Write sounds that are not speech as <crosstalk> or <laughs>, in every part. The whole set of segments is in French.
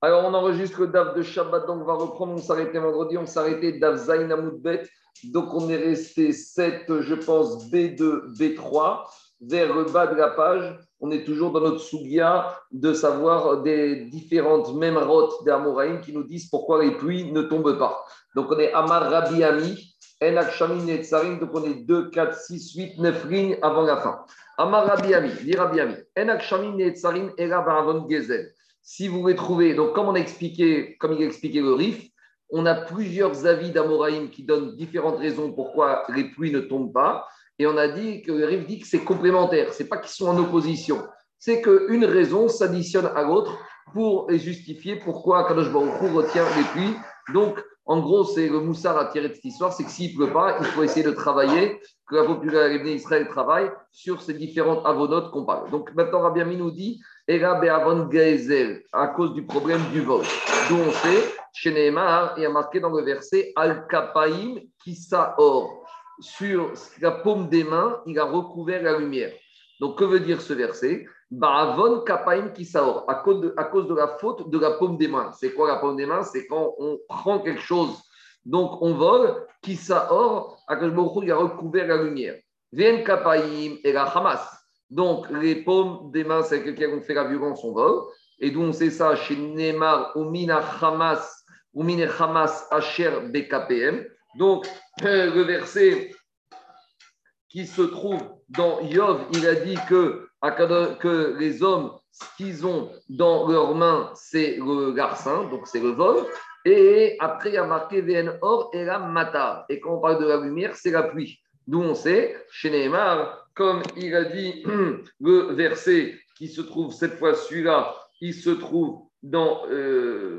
Alors, on enregistre le DAF de Shabbat, donc on va reprendre. On s'arrêtait vendredi, on s'arrêtait DAF Zain Bet. Donc, on est resté 7, je pense, B2, B3, vers le bas de la page. On est toujours dans notre sougia de savoir des différentes mémarotes d'Amoraïm qui nous disent pourquoi les pluies ne tombent pas. Donc, on est Amar Rabbi Ami, Enak Shamin et Tsarim. Donc, on est 2, 4, 6, 8, 9 lignes avant la fin. Amar Rabbi Ami, dit Rabbi Ami, Enak Shamin et Tsarim, Era Gezel si vous voulez trouver, donc comme on a expliqué, comme il a expliqué le RIF, on a plusieurs avis d'Amoraïm qui donnent différentes raisons pourquoi les pluies ne tombent pas. Et on a dit que le RIF dit que c'est complémentaire, c'est pas qu'ils sont en opposition. C'est qu'une raison s'additionne à l'autre pour justifier pourquoi Kadosh retient les pluies. Donc, en gros, c'est le moussard à tirer de cette histoire, c'est que s'il ne pleut pas, il faut essayer de travailler, que la population d'Israël travaille sur ces différentes avonotes qu'on parle. Donc maintenant, Rabbi Ami nous dit à cause du problème du vol. D'où on sait, chez Nehemar, il y a marqué dans le verset Al-Kapaim Kisaor. Sur la paume des mains, il a recouvert la lumière. Donc, que veut dire ce verset? Ba'avon Kapaim Kisaor, à cause, de, la faute de la paume des mains. C'est quoi la paume des mains? C'est quand on prend quelque chose, donc on vole, Kisaor, à cause de il a recouvert la lumière. Vien Kapaim et la Hamas. Donc, les paumes des mains, c'est quelqu'un qui fait la violence, on vole. Et d'où on sait ça? Chez Neymar, ou Mina Hamas, ou Mine Hamas Asher BKPM. Donc, euh, le verset qui se trouve dans Yov, il a dit que, que les hommes, ce qu'ils ont dans leurs mains, c'est le garcin, donc c'est le vol. Et après, il y a marqué VN Or et la Mata. Et quand on parle de la lumière, c'est la pluie. D'où on sait, chez Neymar, comme il a dit <clears throat> le verset qui se trouve cette fois celui-là, il se trouve dans euh,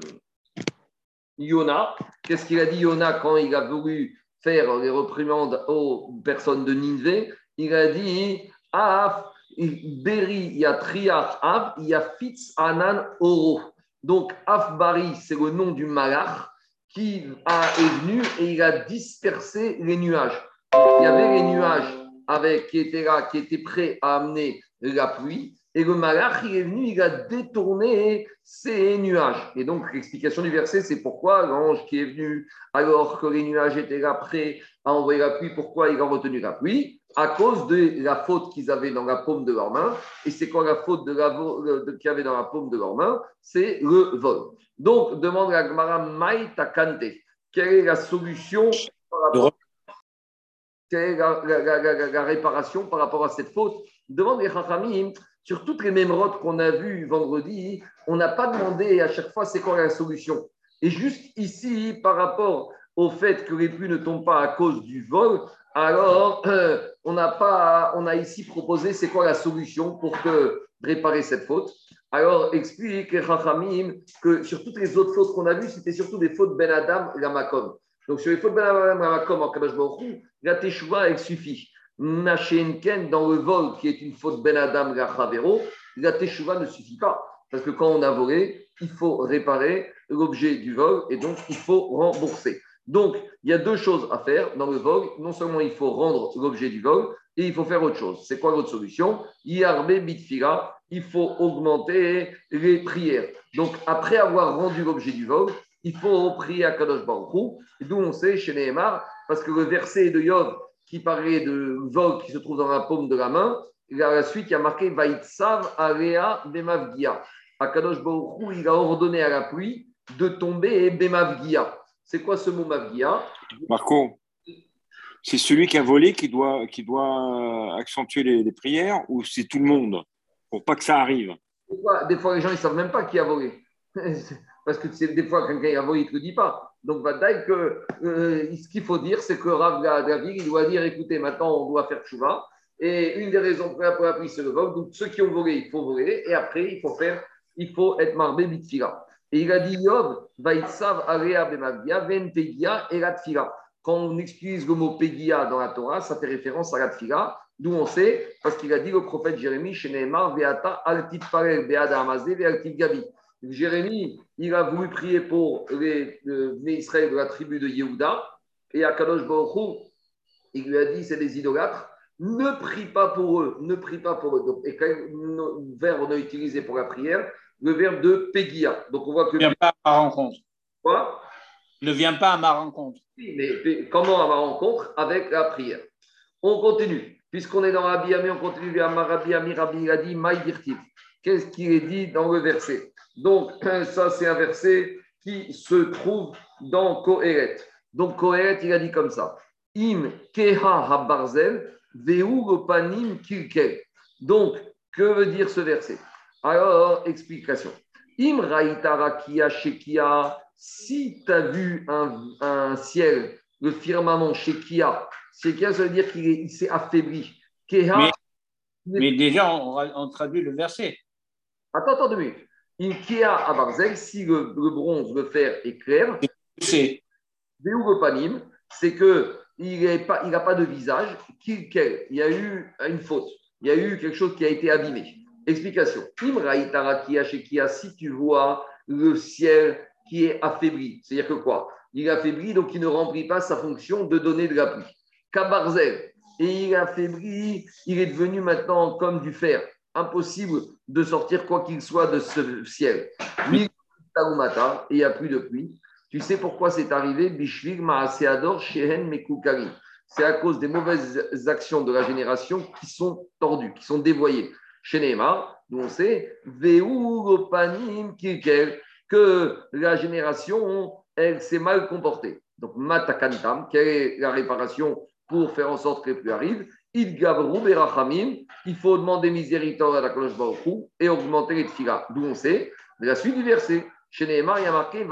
Yona. Qu'est-ce qu'il a dit Yona quand il a voulu faire les reprimandes aux personnes de Ninvé Il a dit Af, Beri, il y a Triach Av, il y a Fitz Anan Oro. Donc Afbari, c'est le nom du malach qui a, est venu et il a dispersé les nuages. Il y avait les nuages avec, qui était là, qui était prêt à amener la pluie. Et le malach, il est venu, il a détourné ces nuages. Et donc, l'explication du verset, c'est pourquoi l'ange qui est venu, alors que les nuages étaient là prêts à envoyer la pluie, pourquoi il a retenu la pluie? À cause de la faute qu'ils avaient dans la paume de leurs mains. Et c'est quoi la faute de la, qu'il y avait dans la paume de leurs mains C'est le vol. Donc, demande à Gmara Maï Takante. Quelle est la solution quelle est la, réparation par rapport à cette faute? Demande les Chachamim, sur toutes les mémorotes qu'on a vues vendredi, on n'a pas demandé à chaque fois c'est quoi la solution. Et juste ici, par rapport au fait que les pluies ne tombent pas à cause du vol, alors <clears throat> on, a pas, on a ici proposé c'est quoi la solution pour que, réparer cette faute. Alors explique les Chachamim que sur toutes les autres fautes qu'on a vues, c'était surtout des fautes Ben Adam et Makom. Donc sur les fautes Ben Adam et Makom en Kabash la teshuva, elle suffit. Machenken, dans le vol, qui est une faute Ben Adam Gachavero, la teshuva ne suffit pas. Parce que quand on a volé, il faut réparer l'objet du vol et donc il faut rembourser. Donc, il y a deux choses à faire dans le vol. Non seulement il faut rendre l'objet du vol, et il faut faire autre chose. C'est quoi l'autre solution? Yarbe bitfira, il faut augmenter les prières. Donc, après avoir rendu l'objet du vol, il faut prier à Kadosh Baruch D'où on sait chez Nehemar, parce que le verset de Yov qui parlait de vol qui se trouve dans la paume de la main, il a la suite, il y a marqué Vaitsav Area Bemavgia. Akadosh Baruch il a ordonné à la pluie de tomber Bemavgia. C'est quoi ce mot Mavgia? Marco, c'est celui qui a volé qui doit, qui doit accentuer les, prières ou c'est tout le monde pour pas que ça arrive? Des fois, les gens ne savent même pas qui a volé. <laughs> Parce que des fois, quelqu'un a volé, il ne te le dit pas. Donc, que euh, ce qu'il faut dire, c'est que Rav David, il doit dire écoutez, maintenant, on doit faire chouva. Et une des raisons pour la pluie, c'est le vol. Donc, ceux qui ont volé, il faut voler. Et après, il faut faire, il faut être marbé bitfila. Et il a dit Yov, vaitsav area bemavia, ven pegia et la Quand on utilise le mot pegia dans la Torah, ça fait référence à la tfila. D'où on sait, parce qu'il a dit le prophète Jérémie, chez Neymar, veata altit parel beada amazé. Jérémie, il a voulu prier pour les, Israël de la tribu de Yehuda, et Akadosh Baruch il lui a dit c'est des idolâtres, ne prie pas pour eux, ne prie pas pour eux. et quel verbe on a utilisé pour la prière le verbe de Pegia. Donc on voit que. Ne viens pas à ma rencontre. Quoi? Ne viens pas à ma rencontre. Oui, mais comment à ma rencontre? Avec la prière. On continue. Puisqu'on est dans Rabbi Ami, on continue vers Rabbi Ami, Rabbi il a dit Maïdirtiv. Qu'est-ce qu'il est dit dans le verset? Donc, <clears throat> ça, c'est un verset qui se trouve dans Kohéret. Donc, Kohéret, il a dit comme ça Im keha habarzel veu panim kilkel. Donc, que veut dire ce verset? Alors, explication. Im raitara shekia, si tu as vu un, ciel, le firmament shekia, shekia, ça veut dire qu'il s'est affaibli. Keha, mais, déjà, on, traduit le verset. Attends, attends deux minutes. In kia abarzel, si le, bronze, le fer est clair, c'est panim, c'est que il n'a pas, pas de visage, il y a eu une faute, il y a eu quelque chose qui a été abîmé. Explication. Si tu vois le ciel qui est affaibli, c'est-à-dire que quoi? Il est affaibli, donc il ne remplit pas sa fonction de donner de la pluie. Kabarzel, et il est affaibli, il est devenu maintenant comme du fer. Impossible de sortir quoi qu'il soit de ce ciel. et il n'y a plus de pluie. Tu sais pourquoi c'est arrivé? Bishvig Shehen Mekukari. C'est à cause des mauvaises actions de la génération qui sont tordues, qui sont dévoyées. Chez Neymar, nous on sait que la génération, elle s'est mal comportée. Donc, Matakantam, quelle est la réparation pour faire en sorte que plus arrive Il il faut demander miséricorde à la cloche et augmenter les tfilas. D'où on sait, la suite du verset. Chez Neymar, il y a marqué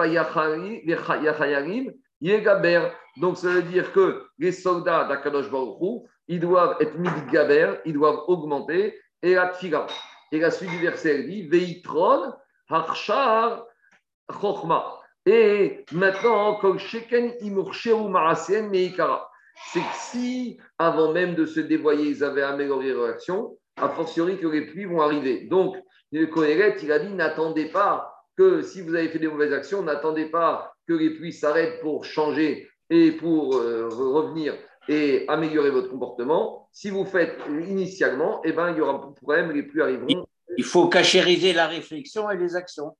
Yegaber. Donc, ça veut dire que les soldats d'Akadosh Baruch ils doivent être gaber, ils doivent augmenter, et la tfila. Et la suite du verset, elle dit Veitron, Harchar, Chochma. Et maintenant, comme Sheken Imurcheru Marasien Meikara. C'est que si, avant même de se dévoyer, ils avaient amélioré leur action, a fortiori que les pluies vont arriver. Donc, le Kohéret, il a dit n'attendez pas que si vous avez fait des mauvaises actions, n'attendez pas que les pluies s'arrêtent pour changer et pour euh, revenir et améliorer votre comportement. Si vous faites initialement, eh ben, il y aura de problème, les pluies arriveront. Il faut cachériser la réflexion et les actions.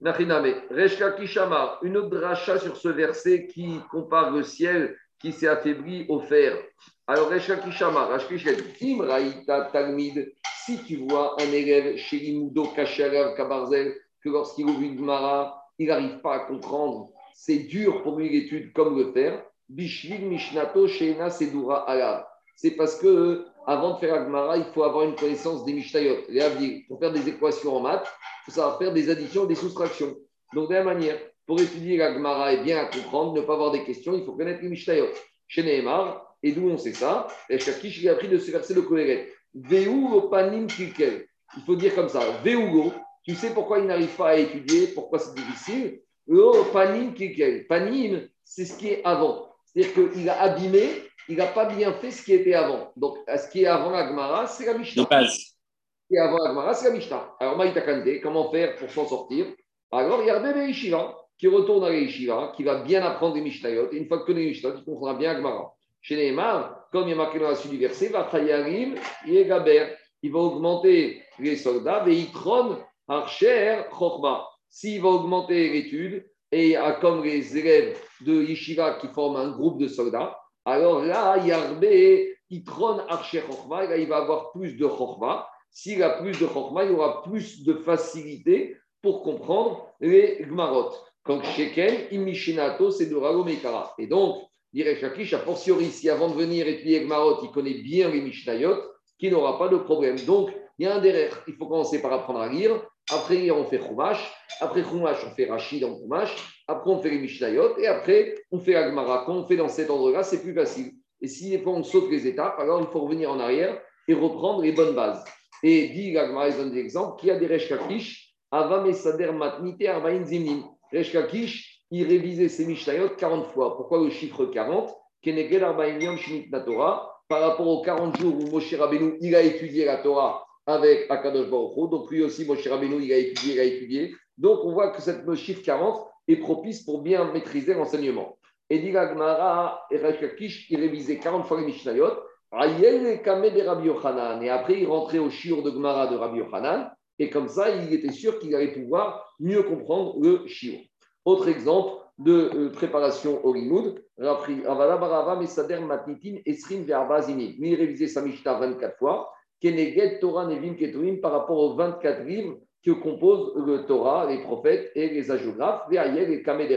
Reshka Kishama, une autre dracha sur ce verset qui compare le ciel qui s'est affaibli au fer. Alors, Reshka Kishama, Kim Raïta Talmid, si tu vois un élève chez Limudo Kacharav Kabarzel, que lorsqu'il ouvre une Gemara, il n'arrive pas à comprendre. C'est dur pour lui l'étude comme le faire. Bishvil Mishnato Sheina Sedura Alav. C'est parce que avant de faire Agmara, il faut avoir une connaissance des Mishnayot. Pour faire des équations en maths, il faut savoir faire des additions, des soustractions. Donc, de la manière, pour étudier l'Agmara et bien comprendre, ne pas avoir des questions, il faut connaître les Mishnayot. Chez Nehemar, et d'où on sait ça Et Shakish, il a appris de se verser le Kohéret. Veu panim Il faut dire comme ça. Veugo, tu sais pourquoi il n'arrive pas à étudier, pourquoi c'est difficile? Le panim kikel. Panim, c'est ce qui est avant. C'est-à-dire qu'il a abîmé, il n'a pas bien fait ce qui était avant. Donc, ce qui est avant la Gemara, c'est la Mishnah. Ce qui est avant la Gemara, c'est la Mishnah. Alors, Maïtakande, comment faire pour s'en sortir? Alors, il y a Rebbe Yeshiva qui retourne à l'Yeshiva, qui va bien apprendre les Mishnayot. Et une fois que connaît les Mishnayot, il comprendra bien la Gemara. Chez Neymar, comme il y a marqué dans la suite du verset, va Yegaber. Il va augmenter les soldats, Veitron, Archer, Chokma. S'il va augmenter l'étude, et comme les élèves de Yeshiva qui forment un groupe de soldats, alors là, Yarbe, Itron, Archer, Chokma, là, il va avoir plus de Chokma. S'il a plus de Chokma, il aura plus de facilité pour comprendre les Gmarot. Comme Sheken, Imishinato, c'est de Ragomekara. Et donc, dirait a fortiori, si avant de venir étudier Gmarot, il connaît bien les Mishnayot, qui n'aura pas de problème. Donc, il y a un derrière. Il faut commencer par apprendre à lire. Après, on fait Chumash. Après Chumash, on fait Rachid en Chumash. Après, on fait les Mishnayot. Et après, on fait Agmara. Quand on fait dans cet ordre-là, c'est plus facile. Et si on saute les étapes, alors il faut revenir en arrière et reprendre les bonnes bases. Et dit Agmara, il donne des exemples, qui a des Reshkakish, Avam Sader Matnite Arbaïn Zimnim. Reshkakish, il révisait ses Mishnayot 40 fois. Pourquoi le chiffre 40 Kenegel Arbaïn Yom Shinit Torah par rapport aux 40 jours où Moshe Rabbeinu il a étudié la Torah avec Akadosh Baruch Donc lui aussi, Moshe Rabbeinu, il a étudié, il a étudié. Donc on voit que cette chiffre 40 est propice pour bien maîtriser l'enseignement. Et dit Gmara, et Rachakish, il révisait 40 fois les Mishnayot. Et après, il rentrait au shiur de Gmara de Rabbi Yochanan. Et comme ça, il était sûr qu'il allait pouvoir mieux comprendre le shiur. Autre exemple de euh, préparation au limoud, Avala Barava Mesader Matnitin Esrin il révisait sa Mishnah 24 fois. Keneged Torah Nevim Keturim par rapport aux 24 livres que composent le Torah, les prophètes et les agiographes, Ve'ayel et Kameh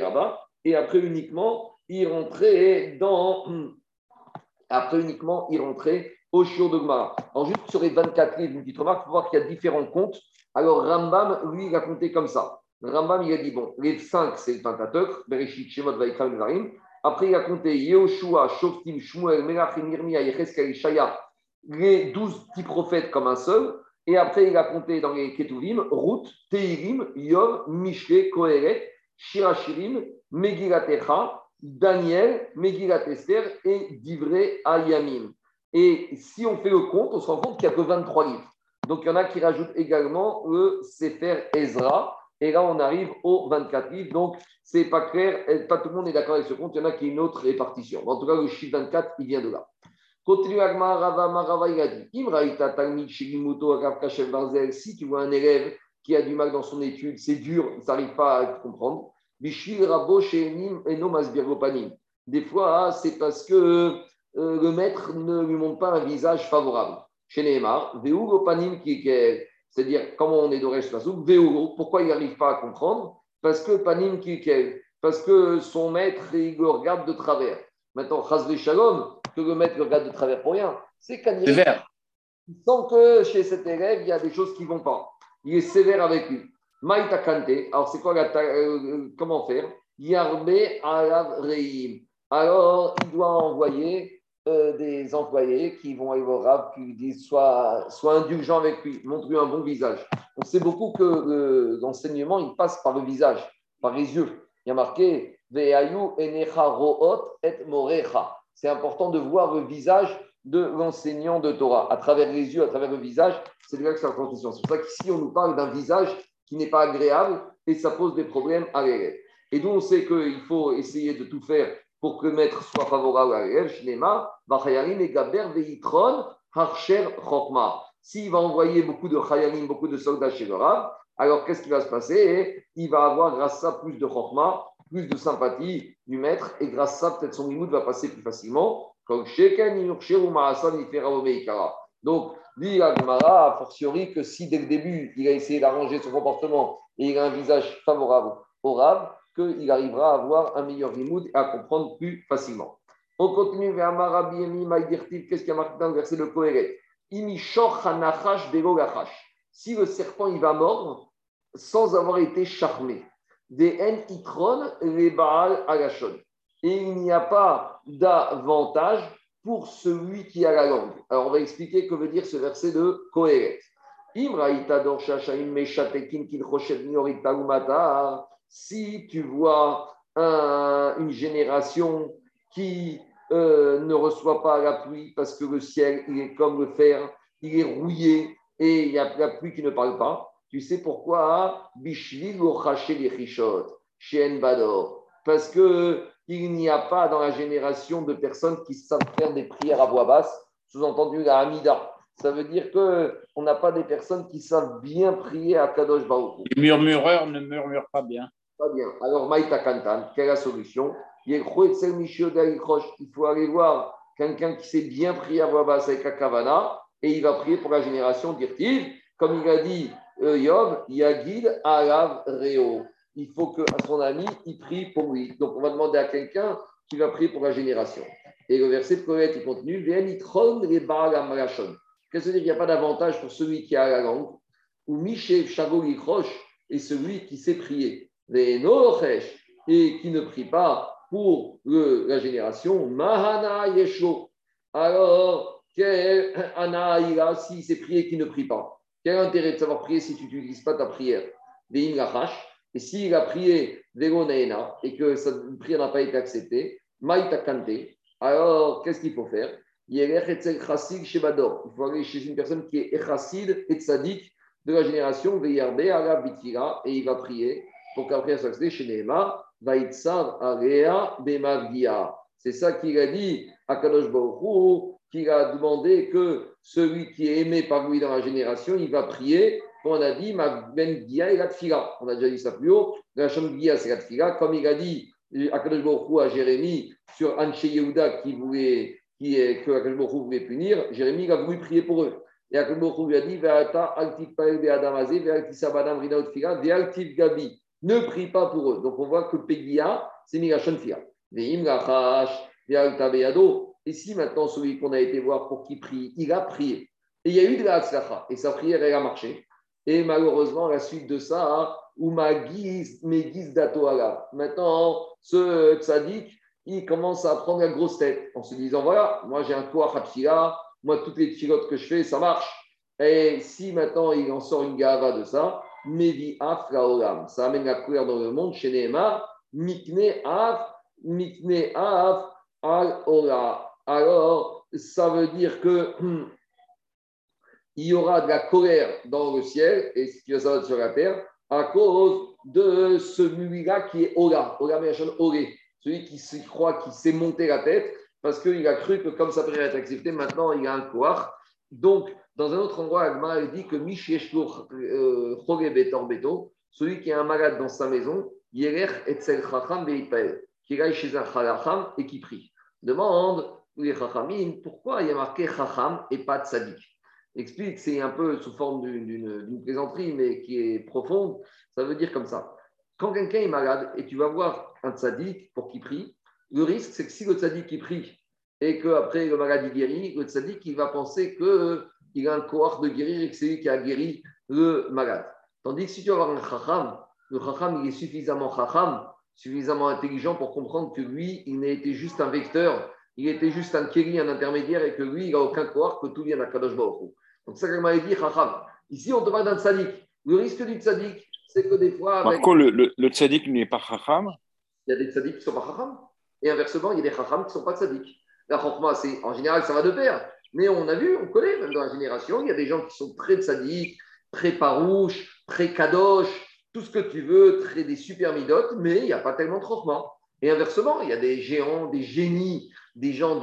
Et après uniquement, il rentrait dans. <clears throat> Après uniquement, il rentrait au Shiur de Gemara. Alors, juste sur les 24 livres, une petite remarque, il faut voir qu'il y a différents comptes. Alors, Rambam, lui, il a compté comme ça. Rambam, il a dit, bon, les 5, c'est le Pentateuch, Bereshit, Shemot, Vaikra, Varim. Après, il a compté Yehoshua, Shoftim, Shmuel, Melachim, Yirmiya, Yecheskel, Shaya, les 12 petits prophètes comme un seul. Et après, il a compté dans les Ketuvim, Ruth, Teirim, Yom, Mishle, Kohelet, Shirachirim, Megilatecha, Daniel, Megillat Esther et Divré Ayamim. Et si on fait le compte, on se rend compte qu'il n'y a que 23 livres. Donc il y en a qui rajoutent également le Sefer Ezra. Et là, on arrive aux 24 livres. Donc, c'est pas clair. Pas tout le monde est d'accord avec ce compte. Il y en a qui ont une autre répartition. En tout cas, le chiffre 24, il vient de là. Continue Agma Rava Marava, il a dit Si tu vois un élève qui a du mal dans son étude, c'est dur, il n'arrive pas à comprendre. Des fois, c'est parce que euh, le maître ne lui montre pas un visage favorable. Chez Neymar, c'est-à-dire, comment on est d'Oresh Pasouk, pourquoi il n'arrive pas à comprendre? Parce que Panim Kikel, parce que son maître, il le regarde de travers. Maintenant, Chazve Shalom, que le maître le regarde de travers pour rien, c'est qu'il sent que chez cet élève, il y a des choses qui ne vont pas. Il est sévère avec lui. Maïta Kante, alors c'est quoi la, euh, comment faire? Yarbe Alav Reim. Alors, il doit envoyer euh, des employés qui vont aller au Rab, qui lui disent sois, sois indulgent avec lui, montre-lui un bon visage. On sait beaucoup que l'enseignement, il passe par le visage, par les yeux. Il y a marqué C'est important de voir le visage de l'enseignant de Torah. À travers les yeux, à travers le visage, c'est là que ça la C'est pour ça qu'ici, on nous parle d'un visage qui n'est pas agréable et ça pose des problèmes à l'élève. Et donc, on sait qu'il faut essayer de tout faire pour que le maître soit favorable à l'élève. S'il va envoyer beaucoup de chayalim, beaucoup de soldats chez le alors qu'est-ce qui va se passer? Il va avoir, grâce à ça, plus de chokma, plus de sympathie du maître, et grâce à ça, peut-être son limoud va passer plus facilement. Donc, Dit Agmara, a fortiori, que si dès le début, il a essayé d'arranger son comportement et il a un visage favorable au Rav, qu'il arrivera à avoir un meilleur limoud et à comprendre plus facilement. On continue vers Maïdirtiv. Qu'est-ce qu'il y a marqué dans le verset de Kohéret Si le serpent il va mordre sans avoir été charmé, des les. Et il n'y a pas d'avantage pour celui qui a la langue. Alors, on va expliquer que veut dire ce verset de Kohéret. Si tu vois une génération qui euh, ne reçoit pas la pluie parce que le ciel est comme le fer, il est rouillé et il y a la pluie qui ne parle pas, tu sais pourquoi? Parce que il n'y a pas dans la génération de personnes qui savent faire des prières à voix basse, sous-entendu la Hamida. Ça veut dire qu'on n'a pas des personnes qui savent bien prier à Kadosh Baruch. Les murmureurs ne murmurent pas bien. Pas bien. Alors, Maïta Kantan, quelle est la solution? Il faut aller voir quelqu'un qui sait bien prier à voix basse avec Akavana et il va prier pour la génération d'Irtiv. Comme il a dit Yov, Yagid Reo il faut qu'à son ami, il prie pour lui. Donc, on va demander à quelqu'un qui va prier pour la génération. Et le verset de Kohet, il continue Qu'est-ce que veut dire? Qu'il n'y a pas d'avantage pour celui qui a la langue Ou Miché Shagoli Roche et celui qui sait prier. et qui ne prie pas pour la génération. Mahana Yesho. Alors, ana il a s'il sait prier qui ne prie pas? Quel intérêt de savoir prier si tu n'utilises pas ta prière? Des et s'il a prié Vegonaena et que sa prière n'a pas été acceptée, Maïta Kante, alors qu'est-ce qu'il faut faire? Il faut aller chez une personne qui est Echassid et Tzadik de la génération Veyarbe et il va prier pour qu'après soit acceptée chez Nehema, Area Bemagdia. C'est ça qu'il a dit à Kadosh Baruch qu'il a demandé que celui qui est aimé par lui dans la génération, il va prier on a dit ma ben Gia et la tfila. On a déjà dit ça plus haut. La chambre Gia, c'est la tfila. Comme il a dit Akadosh Baruch à Jérémie sur Anche Yehuda qui voulait, qui, que Akadosh voulait punir, Jérémie a voulu prier pour eux. Et Akadosh lui a dit Ve'ata altif pael be'adamazé, ve'altif sabadam rina tfila, ve'altif gabi. Ne prie pas pour eux. Donc on voit que Pegia, c'est Migashon Fila. Ve'im lachash, ve'alta be'ado. Et si maintenant celui qu'on a été voir pour qui prie, il a prié. Et il y a eu de la Hatzlacha. Et sa prière, elle a marché. Et malheureusement, la suite de ça, Oumagiz Megiz Datoala. Maintenant, ce tzaddik, il commence à prendre la grosse tête en se disant voilà, moi j'ai un koach à moi toutes les pilotes que je fais, ça marche. Et si maintenant il en sort une gava de ça, Mevi Af Laolam, ça amène la couleur dans le monde chez Neymar, Mikne Af, Mikne Af Al Ola. Alors, ça veut dire que il y aura de la colère dans le ciel et ce qui va sur la terre à cause de celui-là qui est Ola, Ola Oré, celui qui se croit, qui s'est monté la tête parce qu'il a cru que comme ça pourrait être accepté, maintenant il a un koar. Donc, dans un autre endroit, Agma dit que euh, Beto, celui qui est un malade dans sa maison, Etzel Chacham qui aille chez un Chacham et qui prie. Demande pourquoi il y a marqué Chacham et pas Tzadik? Explique, c'est un peu sous forme d'une plaisanterie, mais qui est profonde. Ça veut dire comme ça. Quand quelqu'un est malade et tu vas voir un tzaddik pour qu'il prie, le risque, c'est que si le tzaddik il prie et qu'après le malade guérit, le tzaddik il va penser qu'il a un cohort de guérir et que c'est lui qui a guéri le malade. Tandis que si tu vas voir un chacham, le chacham il est suffisamment chacham, suffisamment intelligent pour comprendre que lui, il n'a été juste un vecteur, il était juste un kéli, un intermédiaire et que lui, il n'a aucun cohort, que tout vient d'Akadosh Baruch donc, ça, m'a dit. Ici, on te parle d'un tzaddik. Le risque du tzaddik, c'est que des fois. Par contre, le, le, le tzaddik n'est pas Chacham Il y a des tzaddiks qui ne sont pas Chacham. Et inversement, il y a des Chacham qui ne sont pas tzaddik. La Chachma, c'est en général, ça va de pair. Mais on a vu, on connaît, même dans la génération, il y a des gens qui sont très tzaddik, très parouches, très kadosh, tout ce que tu veux, très des super midotes, mais il n'y a pas tellement de Chachma. Et inversement, il y a des géants, des génies, des gens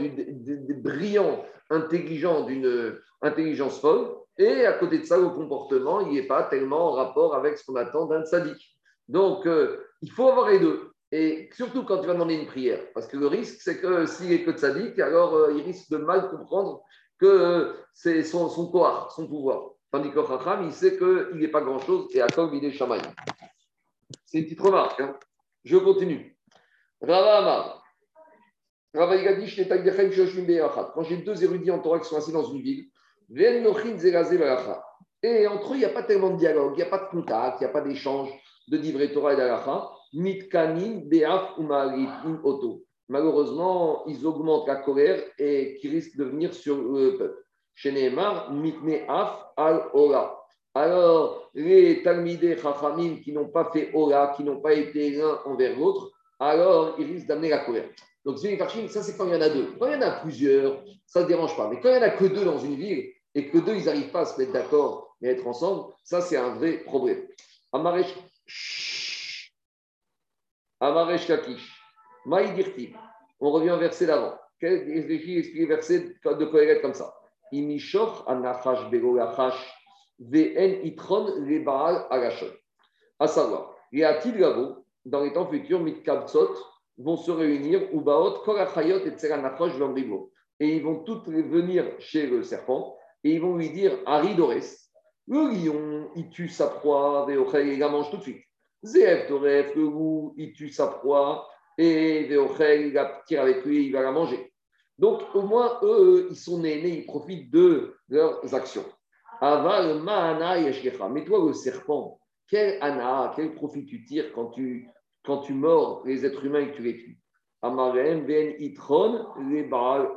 brillants, intelligents d'une intelligence folle, et à côté de ça, le comportement, il n'est pas tellement en rapport avec ce qu'on attend d'un sadique. Donc, euh, il faut avoir les deux. Et surtout quand tu vas demander une prière, parce que le risque, c'est que s'il est que sadique, alors euh, il risque de mal comprendre que euh, c'est son, son son pouvoir. Tandis que Chacham, il sait qu'il n'est pas grand-chose, et à quoi il est chamaï. C'est une petite remarque. Hein. Je continue. Rava Quand j'ai deux érudits en Torah qui sont assis dans une ville, et entre eux, il n'y a pas tellement de dialogue, il n'y a pas de contact, il n'y a pas d'échange de divrei Torah et d'Alacha. Mitkanin, Be'af ou Oto. Malheureusement, ils augmentent la colère et qui risque de venir sur le peuple. Chez Mitne'af al-Ora. Alors, les Talmidei Chachamim qui n'ont pas fait Ora, qui n'ont pas été l'un envers l'autre, alors ils risquent d'amener la colère. Donc, ça, c'est quand il y en a deux. Quand il y en a plusieurs, ça ne dérange pas. Mais quand il n'y en a que deux dans une ville et que deux, ils n'arrivent pas à se mettre d'accord et à être ensemble, ça, c'est un vrai problème. Amaresh, Amaresh Kakish, Maïdirti. On revient au verset d'avant. Quel explique le verset de Kohelet comme ça? Imishoch anachash begolachash ve'en itron lebaal agashon. À savoir, il y a-t-il dans les temps futurs, mitkabsot, vont se réunir, Ubaot, Korachayot et Tseranachrosh Et ils vont toutes venir chez le serpent et ils vont lui dire Aridores, le lion, il tue sa proie, Veochel, il la mange tout de suite. Zef Toref, le loup, il tue sa proie et Veochel, il la tire avec lui, il va la manger. Donc, au moins, eux, ils sont nés, ils profitent de leurs actions. Aval, Mahana, Mais toi, le serpent, quel ana, quel profit tu tires quand tu quand tu mords les êtres humains et que tu les tues. Amarem ben itron le baal.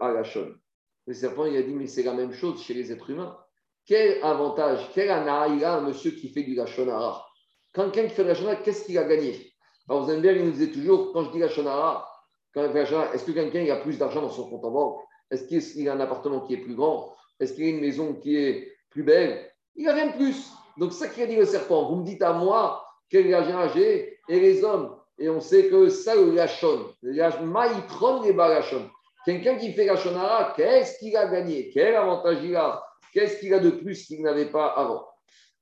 Le serpent, il a dit, mais c'est la même chose chez les êtres humains. Quel avantage, quel ana il a un monsieur qui fait du lachonara? Quand quelqu'un qui fait du lachonara, qu'est-ce qu'il a gagné? Alors, il nous disait toujours, quand je dis lachonara, est-ce que quelqu'un a plus d'argent dans son compte en banque? Est-ce qu'il a un appartement qui est plus grand? Est-ce qu'il a une maison qui est plus belle? Il n'a rien de plus. Donc, ça qui a dit le serpent, vous me dites à moi, quel argent j'ai et les hommes et on sait que ça, le lachon, maïtron les balachon. Quelqu'un qui fait lachonara, qu'est-ce qu'il a gagné? Quel avantage il a? Qu'est-ce qu'il a de plus qu'il n'avait pas avant?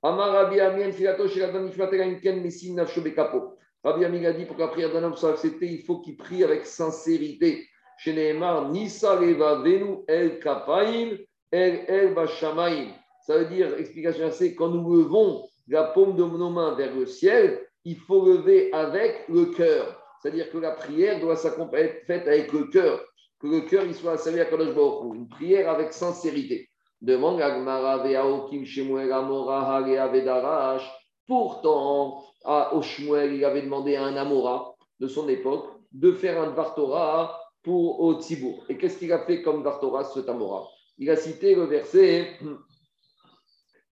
Amar Rabbi Amien, Filato, Nishmatela, Ken, Messin, Nafsho, Bekapo. Rabbi Amien a dit pour que la prière d'un homme soit acceptée, il faut qu'il prie avec sincérité. Chez Nehemar, Nisa Reva Venu, El Kapaim, El El Bashamaim. Ça veut dire, explication assez, quand nous levons la paume de nos mains vers le ciel, il faut lever avec le cœur. C'est-à-dire que la prière doit être faite avec le cœur, que le cœur soit assailli à Kadosh Baruch Une prière avec sincérité. Demande à. Pourtant, à Oshmuel, il avait demandé à un Amora de son époque de faire un Dvar pour au. Et qu'est-ce qu'il a fait comme Dvar Torah, ce Amora? Il a cité le verset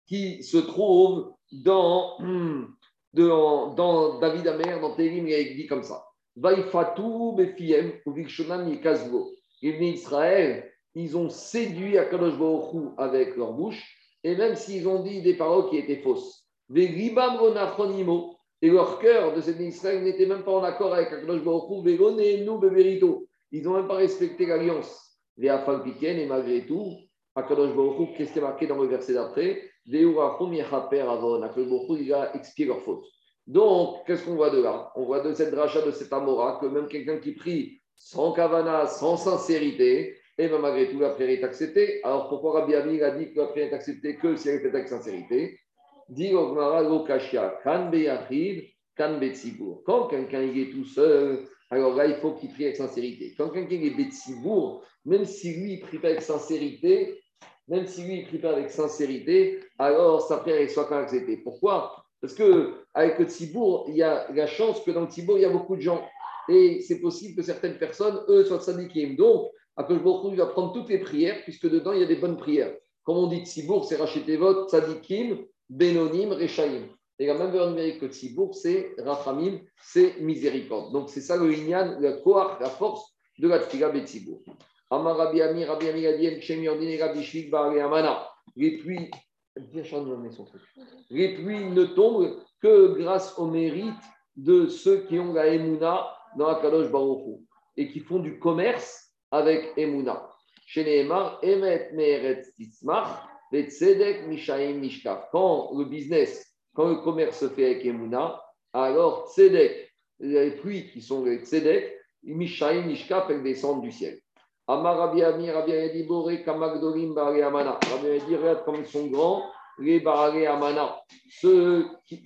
qui se trouve dans, <clears throat> dans, David Amer, dans Télim, il a dit comme ça. Vaïfatou befiem uvikshonam yikazvo. Les Israël, ils ont séduit Akadosh Baruch avec leur bouche, et même s'ils ont dit des paroles qui étaient fausses. Vegibam ronachronimo. Et leur cœur de ces Israël n'était même pas en accord avec Akadosh Baruch Vegone nous. Ils n'ont même pas respecté l'alliance. Les et malgré tout, Akadosh Baruch qu'est-ce qui est marqué dans le verset d'après? Donc, qu'est-ce qu'on voit de là? On voit de cette rachat de cet amora que même quelqu'un qui prie sans kavana, sans sincérité, et eh bien malgré tout, la prière est acceptée. Alors pourquoi Rabbi Ami a dit que la prière est acceptée que si elle est faite avec sincérité? Quand quelqu'un est tout seul, alors là, il faut qu'il prie avec sincérité. Quand quelqu'un est betsibour, même si lui, prie pas avec sincérité, même si lui, il prie pas avec sincérité, alors sa prière soit quand acceptée. Pourquoi? Parce qu'avec le Tzibour, il y a la chance que dans le Tzibour, il y a beaucoup de gens. Et c'est possible que certaines personnes, eux, soient tzadikim. Donc, Akash Baruch il va prendre toutes les prières, puisque dedans, il y a des bonnes prières. Comme on dit Tzibour, c'est Rachetevot, Tzadikim, Benonim, Rechaim. Et la même valeur numérique que Tzibour, c'est Rachamim, c'est miséricorde. Donc, c'est ça le Inyan, la la force de la Tfiga Betzibour. Amar Rabbi Ami, Rabbi Ami Gadien, Shemi Ordine, Rabbi Shvik, Bar Amana. Les pluies, les pluies ne tombent que grâce au mérite de ceux qui ont la Emouna dans la Kadosh Baruchou et qui font du commerce avec Emouna. Chez Nehemar, Emet Meretz Titzmach, Tzedek Mishaim Mishkaf. Quand le business, quand le commerce se fait avec Emouna, alors Tzedek, les pluies qui sont les Tzedek, Mishaim Mishkaf, elles descendent du ciel. Amar Rabbi Ami, Rabbi Adi Boré, Kamagdorim, Baré Amana. Regarde comme ils sont grands, les Baré Amana. Ceux qui,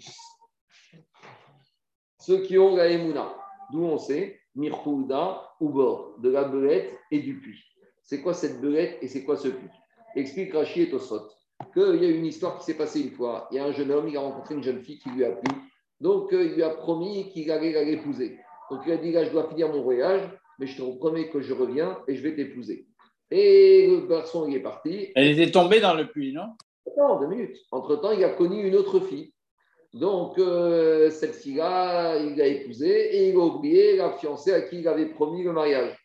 ceux qui ont la Emouna. D'où on sait Mirhouda ou bord, de la belette et du puits. C'est quoi cette belette et c'est quoi ce puits? Explique Rachid et Tosot qu'il y a une histoire qui s'est passée une fois. Il y a un jeune homme, il a rencontré une jeune fille qui lui a plu. Donc, euh, il lui a promis qu'il allait l'épouser. Donc, il a dit là, je dois finir mon voyage mais je te promets que je reviens et je vais t'épouser. Et le garçon, il est parti. Elle était tombée dans le puits, non? Non, deux minutes. Entre-temps, il a connu une autre fille. Donc, euh, cette fille-là, il l'a épousée et il a oublié la fiancée à qui il avait promis le mariage.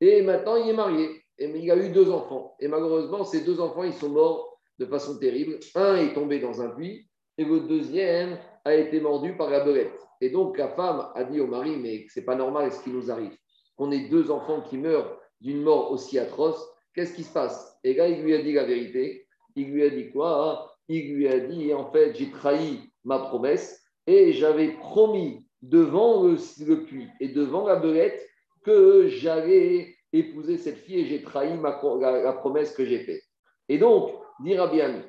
Et maintenant, il est marié. Et il a eu deux enfants. Et malheureusement, ces deux enfants, ils sont morts de façon terrible. Un est tombé dans un puits et le deuxième a été mordu par la belette. Et donc, la femme a dit au mari, mais c'est pas normal ce qui nous arrive qu'on ait deux enfants qui meurent d'une mort aussi atroce, qu'est-ce qui se passe? Et là, il lui a dit la vérité. Il lui a dit quoi? Il lui a dit, en fait, j'ai trahi ma promesse et j'avais promis devant le, puits et devant la belette que j'allais épouser cette fille et j'ai trahi ma, la, promesse que j'ai faite. Et donc, dira bien,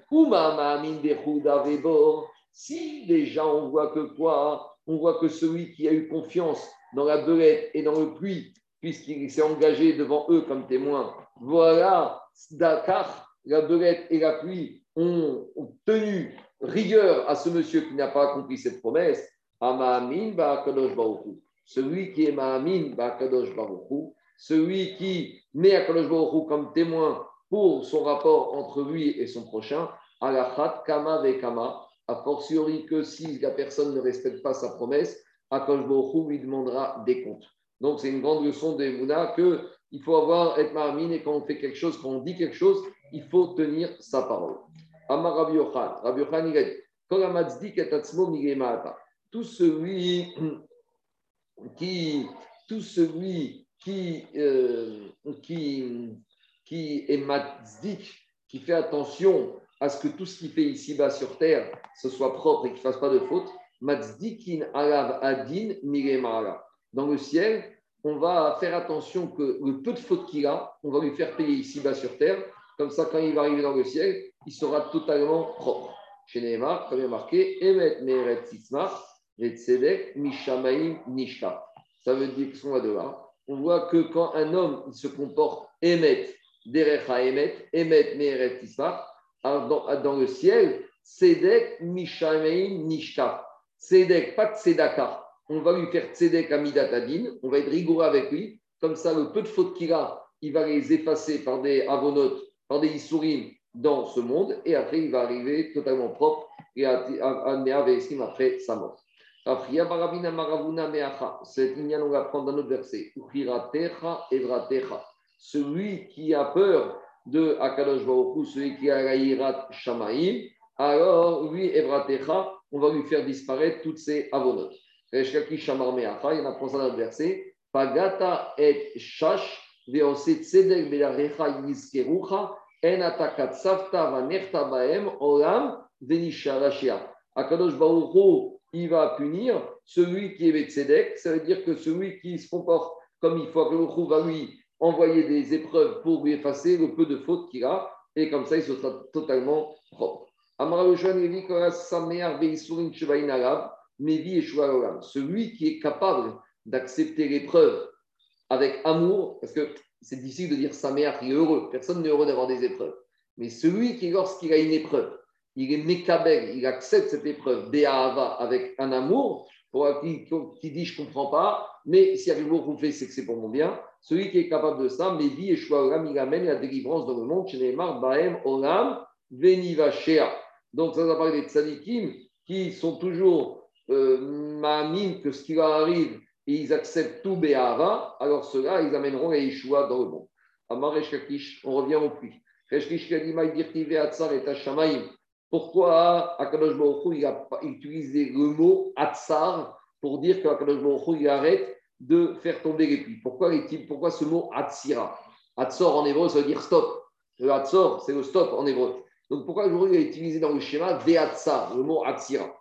si déjà on voit que quoi? On voit que celui qui a eu confiance dans la belette et dans le puits, puisqu'il s'est engagé devant eux comme témoin. Voilà, Dakar, la belette et la pluie ont, tenu rigueur à ce monsieur qui n'a pas accompli cette promesse. Celui qui est Ma'amin Ba'akadosh Baruchu, celui qui met Akadosh Baruchu comme témoin pour son rapport entre lui et son prochain, Alachat Kama Vekama, a fortiori que si la personne ne respecte pas sa promesse, Akadosh Baruchu lui demandera des comptes. Donc, c'est une grande leçon de Mouna qu'il faut avoir, être marmine et quand on fait quelque chose, quand on dit quelque chose, il faut tenir sa parole. Amar Rabbi Yochan, Rabbi Yochan, il a tout celui <clears throat> qui, tout celui qui, euh, qui, qui est matzdik, qui fait attention à ce que tout ce qui fait ici-bas sur terre, ce soit propre et qu'il ne fasse pas de faute. Matzdikin alav adin Dans le ciel, on va faire attention que le peu de faute qu'il a, on va lui faire payer ici-bas sur terre. Comme ça, quand il va arriver dans le ciel, il sera totalement propre. Chez Neymar, comme il marqué, Emet Meret Sitzmar, Tzedek, Mishamaim, Nishta. Ça veut dire qu'on va de là. On voit que quand un homme il se comporte Emet, Derecha Emet, Emet Meret Sitzmar, dans, le ciel, Tzedek, Mishamaim, Nishta. Tzedek, pas Tzedaka. On va lui faire Tzedek Amidatadin, on va être rigoureux avec lui. Comme ça, le peu de fautes qu'il a, il va les effacer par des avonotes, par des issourim dans ce monde. Et après, il va arriver totalement propre et à Neavesim après sa mort. Cette ligne, on va prendre dans notre verset. Celui qui a peur de Akadosh Baruch celui qui a la Shamaim, alors lui, Evratecha, on va lui faire disparaître toutes ces avonotes. Reshkaki Shamar Meacha, il y en a pour ça dans le. Pagata et Shash, Veose Tzedek Belarecha Yizkerucha, En Atakat Savta Vanerta Baem, Olam, Venisharashia. Akadosh Baruch il va punir celui qui est Tzedek, ça veut dire que celui qui se comporte comme il faut, Akadosh va lui envoyer des épreuves pour lui effacer le peu de fautes qu'il a, et comme ça, il sera totalement propre. Celui qui est capable d'accepter l'épreuve avec amour, parce que c'est difficile de dire sa mère qui est heureux, personne n'est heureux d'avoir des épreuves. Mais celui qui, lorsqu'il a une épreuve, il est mécabel, il accepte cette épreuve, Béahava, avec un amour, pour qui, qui dit je ne comprends pas, mais si avec vous fait, c'est que c'est pour mon bien. Celui qui est capable de ça, Mévi et Olam, il amène la délivrance dans le monde, chez Neymar, Bahem, Olam, Veniva Donc ça va parler des tzadikim qui sont toujours euh, que ce qui leur arrive, et ils acceptent tout Béhava, alors ceux-là, ils amèneront la Yeshua dans le monde. Amar on revient au puits. Pourquoi Akadosh Baruch il a utilisé le mot Atsar pour dire qu'Akadosh Baruch il arrête de faire tomber les puits Pourquoi, pourquoi ce mot Atsira Atsor en hébreu, ça veut dire stop. Le Atsor, c'est le stop en hébreu. Donc pourquoi il a utilisé dans le schéma Veatsar, le mot Atsira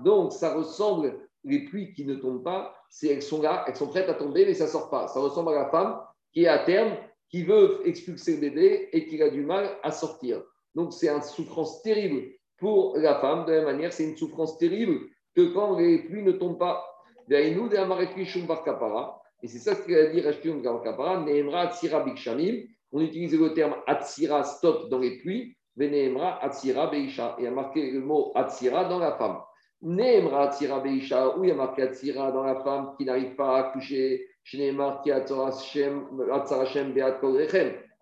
donc, ça ressemble, les pluies qui ne tombent pas, elles sont là, elles sont prêtes à tomber, mais ça ne sort pas. Ça ressemble à la femme qui est à terme, qui veut expulser le bébé et qui a du mal à sortir. Donc, c'est une souffrance terrible pour la femme. De la même manière, c'est une souffrance terrible que quand les pluies ne tombent pas. Et c'est ça ce qu'il a dit Rashtium Kapara, Nehemra Tsira Bikshamim. On utilise le terme Atsira stop dans les pluies, Veneemra Atsira Beisha. Et il a marqué le mot Atsira dans la femme. Nehemra Atsira Beisha, où il a marqué Atsira dans la femme qui n'arrive pas à accoucher?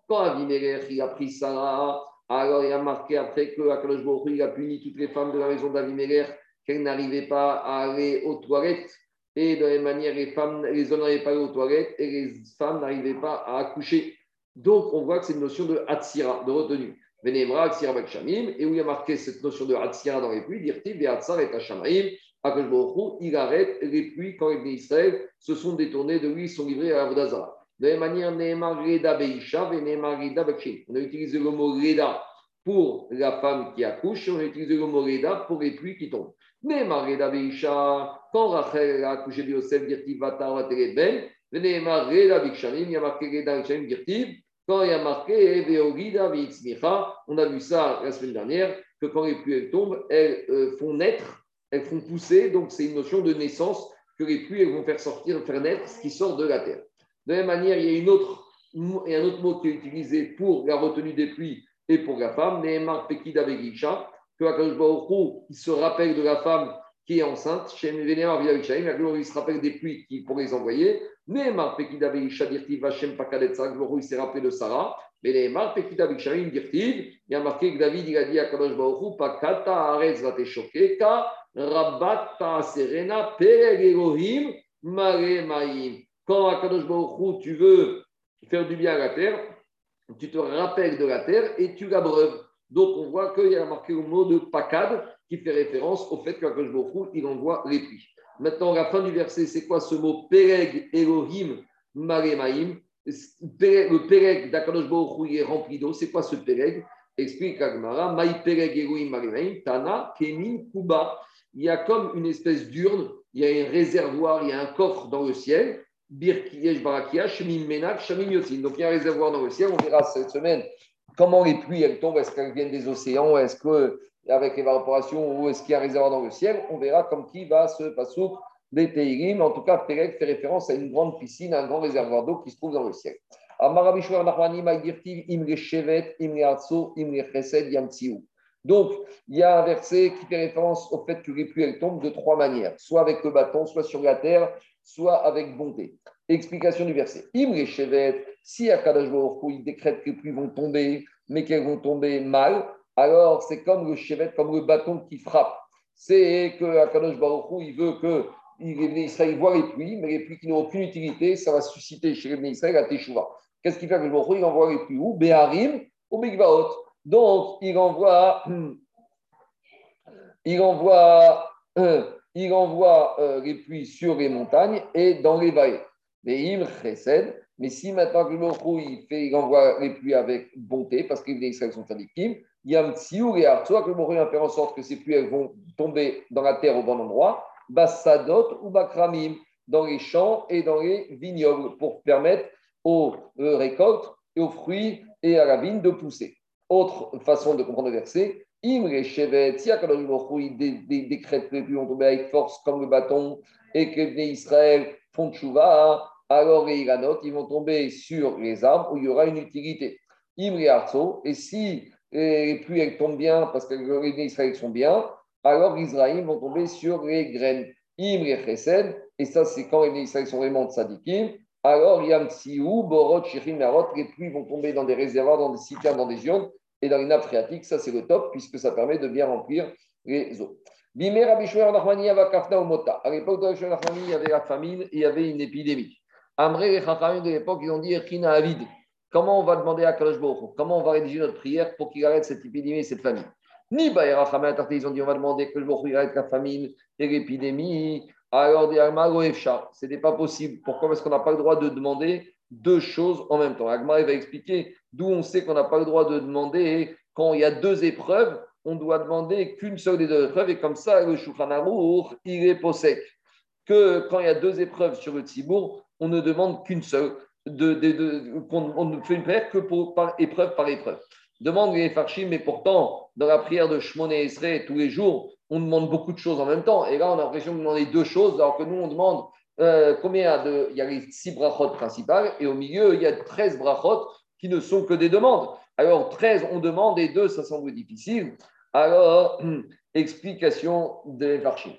Quand Avimelech il a pris Sarah, alors il a marqué après que Akadosh il a puni toutes les femmes de la maison d'Avimelech qu'elles n'arrivaient pas à aller aux toilettes. Et de la même manière, les, hommes n'arrivaient pas aux toilettes et les femmes n'arrivaient pas à accoucher. Donc, on voit que c'est une notion de Hatsira, de retenue. Venemra, Hatsira, Bakshamim, et où il y a marqué cette notion de Hatsira dans les pluies, dire-t-il, et Hashamaim, il arrête les pluies quand les Israël se sont détournés de lui, ils sont livrés à Avodazara. De la même manière, on a utilisé le mot Reda pour la femme qui accouche, on a utilisé le mot Reda pour les pluies qui tombent. Quand Rachel a accouché de Yosef, dit Vata Ben, il y a marqué Reda quand il y a marqué on a vu ça la semaine dernière, que quand les pluies tombent, elles euh, font naître elles font pousser, donc c'est une notion de naissance que les pluies vont faire sortir, faire naître ce qui sort de la terre. De la même manière, il y a une autre, et un autre mot qui est utilisé pour la retenue des pluies et pour la femme, Nehemar Pekida Begisha, que Akadosh Baruch il se rappelle de la femme qui est enceinte, chez Vénémar il se rappelle des pluies qui, pour les envoyer. Nehemar Pekida Begisha Dirti Vashem Pakadet il s'est rappelé de Sarah. Mais les Pekida Begisha il y a marqué que David il a dit à Kadosh Baruch Pakata Arez Vateshokeka Rabat Serena Pereg Elohim Mare Maim. Quand Akadosh Baruch tu veux faire du bien à la terre, tu te rappelles de la terre et tu la breuves. Donc on voit qu'il y a marqué le mot de pakad qui fait référence au fait qu'Akadosh Baruch il envoie les pluies. Maintenant, la fin du verset, c'est quoi ce mot Pereg Elohim Maremaim? Le Pereg d'Akadosh Baruch est rempli d'eau. C'est quoi ce Pereg? Explique Agmara. Maï Pereg Elohim Maremaim. Tana Kemin Kuba. Il y a comme une espèce d'urne, il y a un réservoir, il y a un coffre dans le ciel. Birkiyesh Barakia, Yotin. Donc il y a un réservoir dans le ciel. On verra cette semaine comment les pluies elles tombent. Est-ce qu'elles viennent des océans Est-ce que avec l'évaporation ou est-ce qu'il y a un réservoir dans le ciel On verra comme qui va se passer des Teirim. En tout cas, Perek fait référence à une grande piscine, un grand réservoir d'eau qui se trouve dans le ciel. Donc, il y a un verset qui fait référence au fait que les pluies elles tombent de trois manières, soit avec le bâton, soit sur la terre, soit avec bonté. Explication du verset. Imre Shevet, si Akadash il décrète que les pluies vont tomber, mais qu'elles vont tomber mal, alors c'est comme le chevet, comme le bâton qui frappe. C'est que Akadosh Baruch il veut que les Israël voient les pluies, mais les pluies qui n'ont aucune utilité, ça va susciter chez les Israël la Teshuvah. Qu'est-ce qu'il fait Baruch Il envoie les pluies où? Béharim ou Bigvaot. Donc, il envoie, <clears throat> il envoie, <clears throat> il envoie euh, les pluies sur les montagnes et dans les vallées. Mais si maintenant que le il, fait, il envoie les pluies avec bonté, parce que les sont tzadikim, il y a un tsiou et soit que le va faire en sorte que ces pluies vont tomber dans la terre au bon endroit, bassadot ou bakramim, dans les champs et dans les vignobles, pour permettre aux euh, récoltes et aux fruits et à la vigne de pousser. Autre façon de comprendre le verset, Imre Shevet, si il décrète que les pluies vont tomber avec force comme le bâton et que les Israël font tchouva, alors les Iranot, ils vont tomber sur les arbres où il y aura une utilité. Imre Arzo, et si les pluies elles tombent bien parce que les Israël sont bien, alors les Israéliens vont tomber sur les graines. Chesed, et ça c'est quand les Israël sont vraiment tzadikim, alors Yam Tsiou, Borot, Shirim, Narot, les pluies vont tomber dans des réservoirs, dans des citernes, dans des urnes et dans les nappes phréatiques. Ça c'est le top puisque ça permet de bien remplir les eaux. Bimer Abishouer Nachmani Avakafna Umota. À l'époque de Abishouer Nachmani, il y avait la famine et il y avait une épidémie. Amré et Chachamim de l'époque, ils ont dit Echina Avid. Comment on va demander à Kadosh Comment on va rédiger notre prière pour qu'il arrête cette épidémie et cette famine? Ni ils ont dit on va demander que le arrête la famine et l'épidémie. Alors, ce n'est pas possible. Pourquoi? Parce qu'on n'a pas le droit de demander deux choses en même temps. Agmar va expliquer d'où on sait qu'on n'a pas le droit de demander quand il y a deux épreuves, on doit demander qu'une seule des deux épreuves et comme ça, le Shulchan il est possède. Que quand il y a deux épreuves sur le Tzibour, on ne demande qu'une seule de, on, ne fait une prière que pour, par épreuve par épreuve. Demande les Farshim, mais pourtant, dans la prière de Shmone Esrei, tous les jours, on demande beaucoup de choses en même temps. Et là, on a l'impression de demander deux choses, alors que nous, on demande euh, combien de. Il y a les six brachot principales, et au milieu, il y a 13 brachot qui ne sont que des demandes. Alors, 13, on demande, et deux, ça semble difficile. Alors, <clears throat> explication des Farshim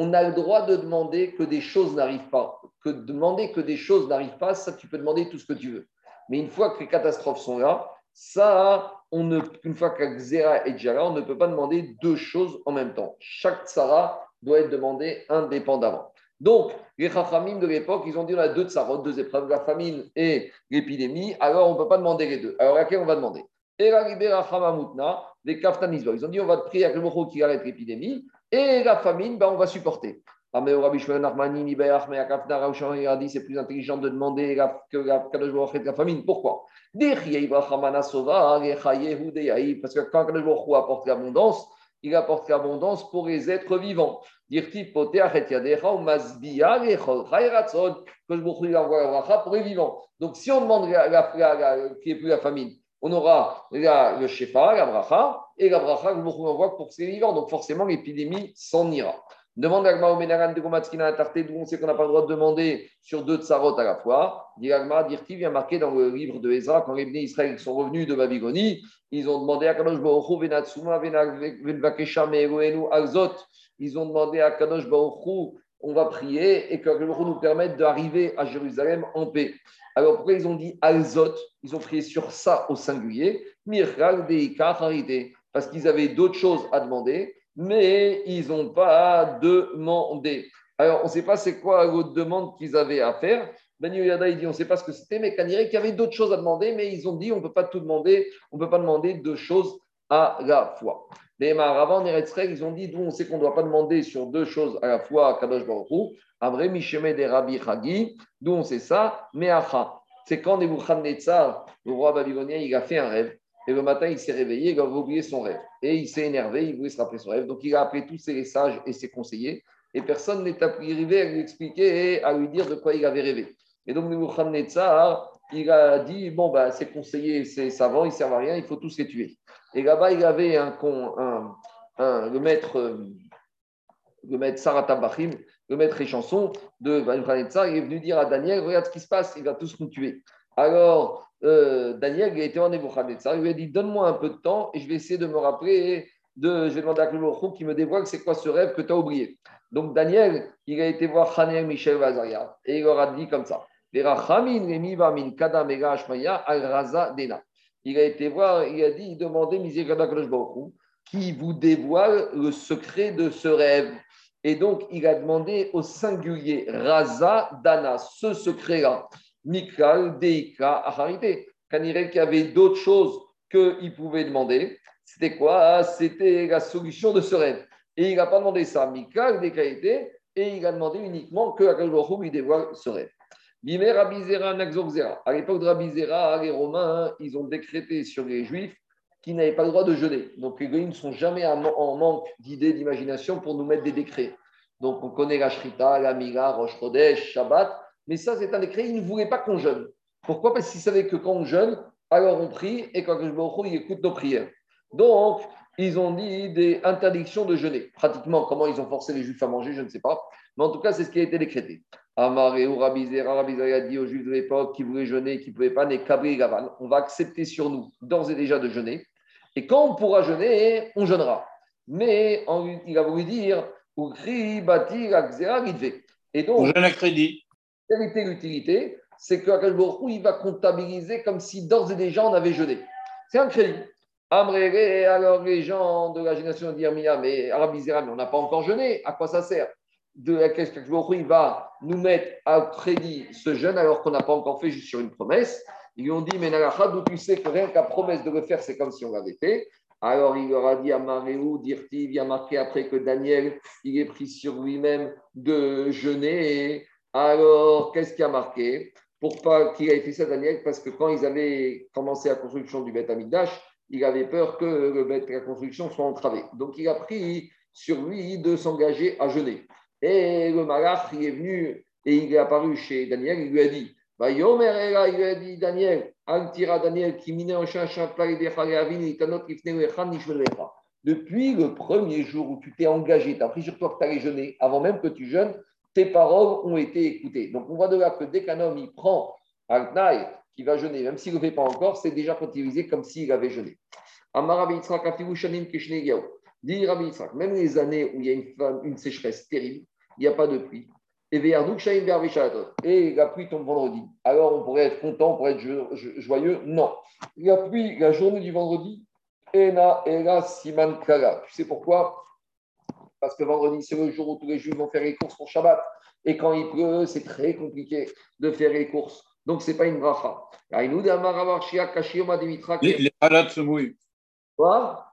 on a le droit de demander que des choses n'arrivent pas. Que demander que des choses n'arrivent pas, ça, tu peux demander tout ce que tu veux. Mais une fois que les catastrophes sont là, ça, une fois est déjà là, on ne peut pas demander deux choses en même temps. Chaque tsara doit être demandé indépendamment. Donc, les Chachamim de l'époque, ils ont dit on a deux tsarot, deux épreuves, la famine et l'épidémie, alors on ne peut pas demander les deux. Alors, laquelle on va demander? Et la les Ils ont dit on va prier avec le qui arrête l'épidémie, et la famine, ben, on va supporter. Ah, c'est plus intelligent de demander que la, que la famine. Pourquoi? Parce que quand Kadosh apporte l'abondance, il apporte l'abondance pour les êtres vivants. Que la pour les vivants. Donc si on demande la, la, la, qui est plus la famine, on aura le shefa, la bracha, et la bracha que nous envoie pour ces vivants. Donc forcément, l'épidémie s'en ira. Demande à au Ménaran de Gomatskina à Tarté, d'où on sait qu'on n'a pas le droit de demander sur deux tsarot à la fois. Dit Agma, Dirti vient marqué dans le livre de Ezra, quand les bénis Israël sont revenus de Babylonie, ils ont demandé à Kadosh Baruch Venatsuma, Venvakesha, Meeroenu, Alzot. Ils ont demandé à Kadosh Baruch on va prier et que le nous permette d'arriver à Jérusalem en paix. Alors pourquoi ils ont dit Alzot? Ils ont prié sur ça au singulier. Parce qu'ils avaient d'autres choses à demander, mais ils n'ont pas demandé. Alors on ne sait pas c'est quoi l'autre demande qu'ils avaient à faire. Ben Yada, il dit on ne sait pas ce que c'était, mais qu'il y avait d'autres choses à demander, mais ils ont dit on ne peut pas tout demander, on ne peut pas demander deux choses à la fois. Les Maharavans, ils ont dit d'où on sait qu'on ne doit pas demander sur deux choses à la fois à Kadosh Baruch Abré Misheme de Rabbi Chagi, d'où on sait ça, Meacha. C'est quand Nebuchadnezzar, le roi babylonien, il a fait un rêve. Et le matin, il s'est réveillé, il a oublié son rêve. Et il s'est énervé, il voulait se rappeler son rêve. Donc, il a appelé tous ses sages et ses conseillers. Et personne n'est arrivé à lui expliquer et à lui dire de quoi il avait rêvé. Et donc, Nebuchadnezzar, il a dit Bon, bah, ses conseillers, ses savants, ils ne servent à rien, il faut tous les tuer. Et là-bas, il avait un, le maître, le maître Saratabachim, le maître échanson de Nebuchadnezzar, il est venu dire à Daniel Regarde ce qui se passe, il va tous nous tuer. Alors, euh, Daniel il était en Nebuchadnezzar, il lui a dit Donne-moi un peu de temps et je vais essayer de me rappeler. De, je vais demander à Claude qui me dévoile c'est quoi ce rêve que tu as oublié. Donc, Daniel, il a été voir Hanel Michel Vazaria et il leur a dit comme ça il a été voir, il a dit, il demandait qui vous dévoile le secret de ce rêve. Et donc, il a demandé au singulier Raza Dana, ce secret-là. Mikal, Deika, il y avait d'autres choses qu'il pouvait demander, c'était quoi? C'était la solution de ce rêve. Et il n'a pas demandé ça, Mikal, Deika, et il a demandé uniquement que Akash lui dévoile ce rêve. Bimer Rabizera Naxoxera. À l'époque de Rabizera, les Romains, ils ont décrété sur les Juifs qu'ils n'avaient pas le droit de jeûner. Donc les ne sont jamais en manque d'idées, d'imagination pour nous mettre des décrets. Donc on connaît la Shrita, la Mila, Rosh Chodesh, Shabbat. Mais ça, c'est un décret, ils ne voulaient pas qu'on jeûne. Pourquoi? Parce qu'ils savaient que quand on jeûne, alors on prie et quand je il écoute nos prières. Donc, ils ont dit des interdictions de jeûner. Pratiquement, comment ils ont forcé les Juifs à manger, je ne sais pas. Mais en tout cas, c'est ce qui a été décrété. Amar et Rabizera, a dit aux Juifs de l'époque qui voulaient jeûner, qui ne pouvaient pas, n'est Kabri Gaval. On va accepter sur nous d'ores et déjà de jeûner. Et quand on pourra jeûner, on jeûnera. Mais il a voulu dire Et donc, on jeûne à crédit. Quelle était l'utilité C'est que il va comptabiliser comme si d'ores et déjà on avait jeûné. C'est un crédit. Amrere, alors les gens de la génération de Mia, mais Arabizera, mais on n'a pas encore jeûné. À quoi ça sert? De la question il va nous mettre à crédit ce jeûne alors qu'on n'a pas encore fait juste sur une promesse. Ils lui ont dit, mais d'où tu sais que rien qu'à promesse de le faire, c'est comme si on l'avait fait. Alors il leur a dit à Maréou, Dirti, il a marqué après que Daniel, il est pris sur lui-même de jeûner. Alors, qu'est-ce qui a marqué? Pour pas qu'il ait fait ça, Daniel, parce que quand ils avaient commencé la construction du Beth Amidash, il avait peur que la construction soit entravée. Donc il a pris sur lui de s'engager à jeûner. Et le malach, il est venu et il est apparu chez Daniel, il lui a dit, il lui a dit, Daniel, Altira Daniel, qui minait en chien, depuis le premier jour où tu t'es engagé, tu as pris sur toi que tu allais jeûner, avant même que tu jeûnes, tes paroles ont été écoutées. Donc on voit de là que dès qu'un homme il prend un qui va jeûner, même s'il ne le fait pas encore, c'est déjà comptabilisé comme s'il avait jeûné. Dit Rabbi même les années où il y a une, une sécheresse terrible, il n'y a pas de pluie. Et la pluie tombe vendredi. Alors on pourrait être content, on pourrait être joyeux. Non. La pluie, la journée du vendredi, Ena Ela Siman Kala. Tu sais pourquoi? Parce que vendredi, c'est le jour où tous les juifs vont faire les courses pour Shabbat. Et quand il pleut, c'est très compliqué de faire les courses. Donc, ce n'est pas une bracha. Les, les se mouillent. Quoi?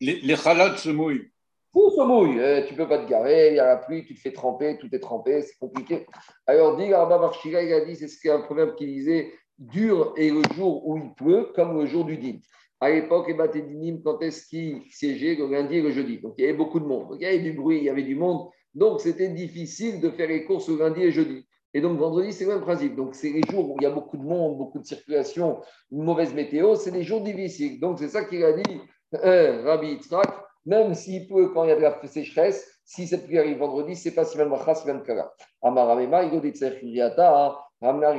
Les, les se mouillent. Tout se mouille. Eh, tu peux pas te garer, il y a la pluie, tu te fais tremper, tout est trempé, c'est compliqué. Alors, dit Arba Marshira, il a dit, c'est ce un proverbe qui disait dur est le jour où il pleut, comme le jour du din. À l'époque, les dinim, quand est-ce qu'ils siégeaient le lundi et le jeudi? Donc, il y avait beaucoup de monde. il y avait du bruit, il y avait du monde. Donc, c'était difficile de faire les courses le lundi et jeudi. Et donc, vendredi, c'est le même principe. Donc, c'est les jours où il y a beaucoup de monde, beaucoup de circulation, une mauvaise météo, c'est des jours difficiles. Donc, c'est ça qu'il a dit Rabbi Yitzhak, même s'il peut, quand il y a de la sécheresse, si cette pluie arrive vendredi, c'est pas si même Machas, même Kara. Amaramema, il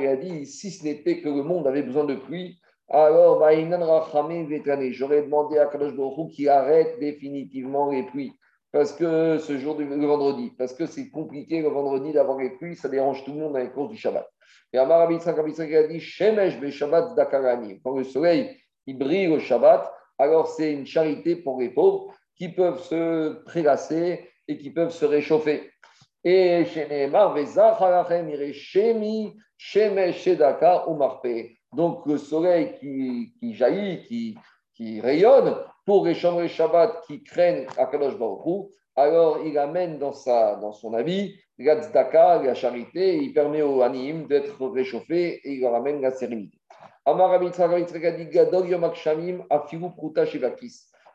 a dit si ce n'était que le monde avait besoin de pluie, alors j'aurais demandé à Kadosh Baruch qu'il arrête définitivement les pluies. Parce que ce jour du vendredi, parce que c'est compliqué le vendredi d'avoir les pluies, ça dérange tout le monde dans les courses du Shabbat. Et Amar il a dit Shemesh be Shabbat Dakarani. Quand le soleil il brille au Shabbat, alors c'est une charité pour les pauvres qui peuvent se prélasser et qui peuvent se réchauffer. Et donc le soleil qui, jaillit, qui, rayonne pour les chambres Shabbat qui craignent Akadosh Baruch alors il amène dans, sa, dans son habit la la charité, il permet aux animes d'être réchauffés et il leur amène la sérénité.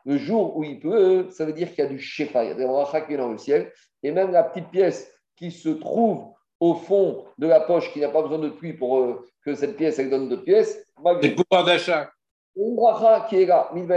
Le jour où il pleut, ça veut dire qu'il y a du shefa, il y a des rachas qui dans le ciel, et même la petite pièce qui se trouve au fond de la poche, qui n'a pas besoin de pluie pour euh, que cette pièce elle donne de pièces. C'est le pouvoir d'achat. Une bracha qui est là, donc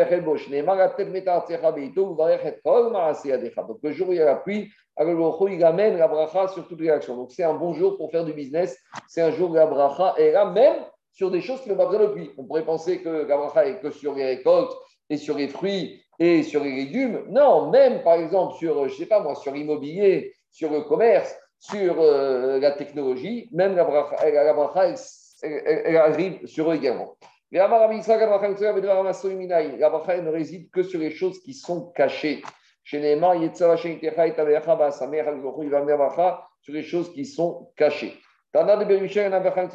le jour où il y a la pluie, il amène la bracha sur toutes les actions. Donc c'est un bon jour pour faire du business, c'est un jour où la bracha est là, même sur des choses qui n'ont pas besoin de pluie. On pourrait penser que la est que sur les récoltes et sur les fruits et sur les légumes. Non, même par exemple sur, je sais pas moi, sur l'immobilier, sur le commerce, sur euh, la technologie, même la bracha, elle arrive sur eux également. La bracha ne réside que sur les choses qui sont cachées. Sur les choses qui sont cachées. Tana de Berusha, la bracha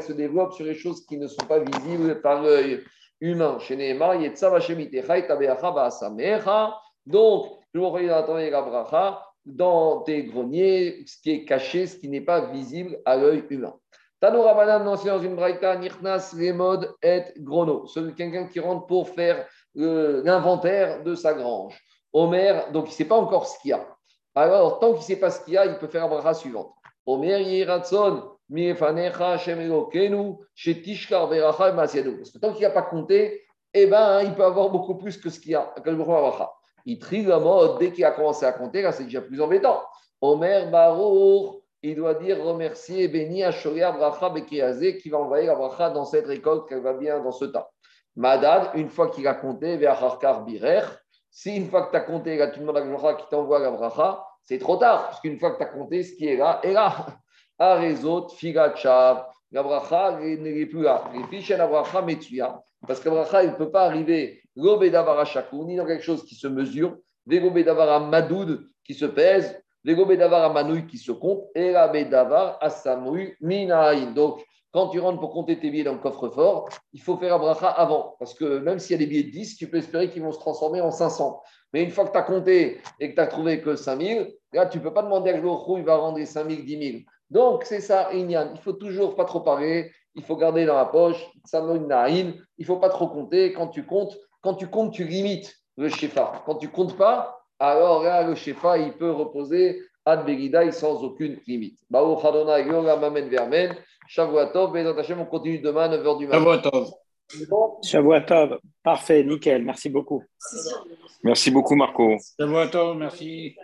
se développe sur les choses qui ne sont pas visibles par l'œil humain. Chez Neema, donc, je vous entendre la bracha dans tes greniers, ce qui est caché, ce qui n'est pas visible à l'œil humain. Tanoura Banam, non, c'est dans une braïta, Nirnas, Remod et Grono. C'est quelqu'un qui rentre pour faire euh, l'inventaire de sa grange. Omer, donc il ne sait pas encore ce qu'il y a. Alors, tant qu'il ne sait pas ce qu'il y a, il peut faire la bracha suivante. Omer Yiratson, Miefanecha, Shemelo Kenu, Shetishkar, Veracha, Masiadou. Parce que tant qu'il n'a pas compté, eh ben, il peut avoir beaucoup plus que ce qu'il y a. Il trie la mode dès qu'il a commencé à compter, là c'est déjà plus embêtant. Omer Baruch, il doit dire remercier, béni Ashoria Bracha Bekiazé qui va envoyer la bracha dans cette récolte qu'elle va bien dans ce temps. Madad, une fois qu'il a compté, Ve'acharkar Birer, si une fois que tu as compté, là, tu demandes à la bracha qui t'envoie la bracha, c'est trop tard, parce qu'une fois que tu as compté, ce qui est là, est là. <laughs> Arezot, Figachav, la bracha n'est plus là. Les fiches, la bracha Metsuya, parce que la bracha, il ne peut pas arriver l'obédavara chakou, ni dans quelque chose qui se mesure, l'obédavara madoud qui se pèse, l'obédavara manouille qui se compte, et l'abédavar asamouy minaïn. Donc, quand tu rentres pour compter tes billets dans le coffre-fort, il faut faire un bracha avant. Parce que même s'il y a des billets de 10, tu peux espérer qu'ils vont se transformer en 500. Mais une fois que tu as compté et que tu as trouvé que 5000, là, tu ne peux pas demander à Glorou, il va rendre 5000, 10 000. Donc, c'est ça, Inyan. Il faut toujours pas trop parler, il faut garder dans la poche, il ne faut pas trop compter. Quand tu comptes, quand tu comptes, tu limites le Shefa. Quand tu comptes pas, alors là, le Shefa, il peut reposer ad Begidaï sans aucune limite. Yoga Mamen Vermen, Shavuatov, Bezat Hashem, on continue demain à 9h du matin. Shavuatov. Shavuatov, parfait, nickel, merci beaucoup. Merci beaucoup Marco. Shavuatov, merci.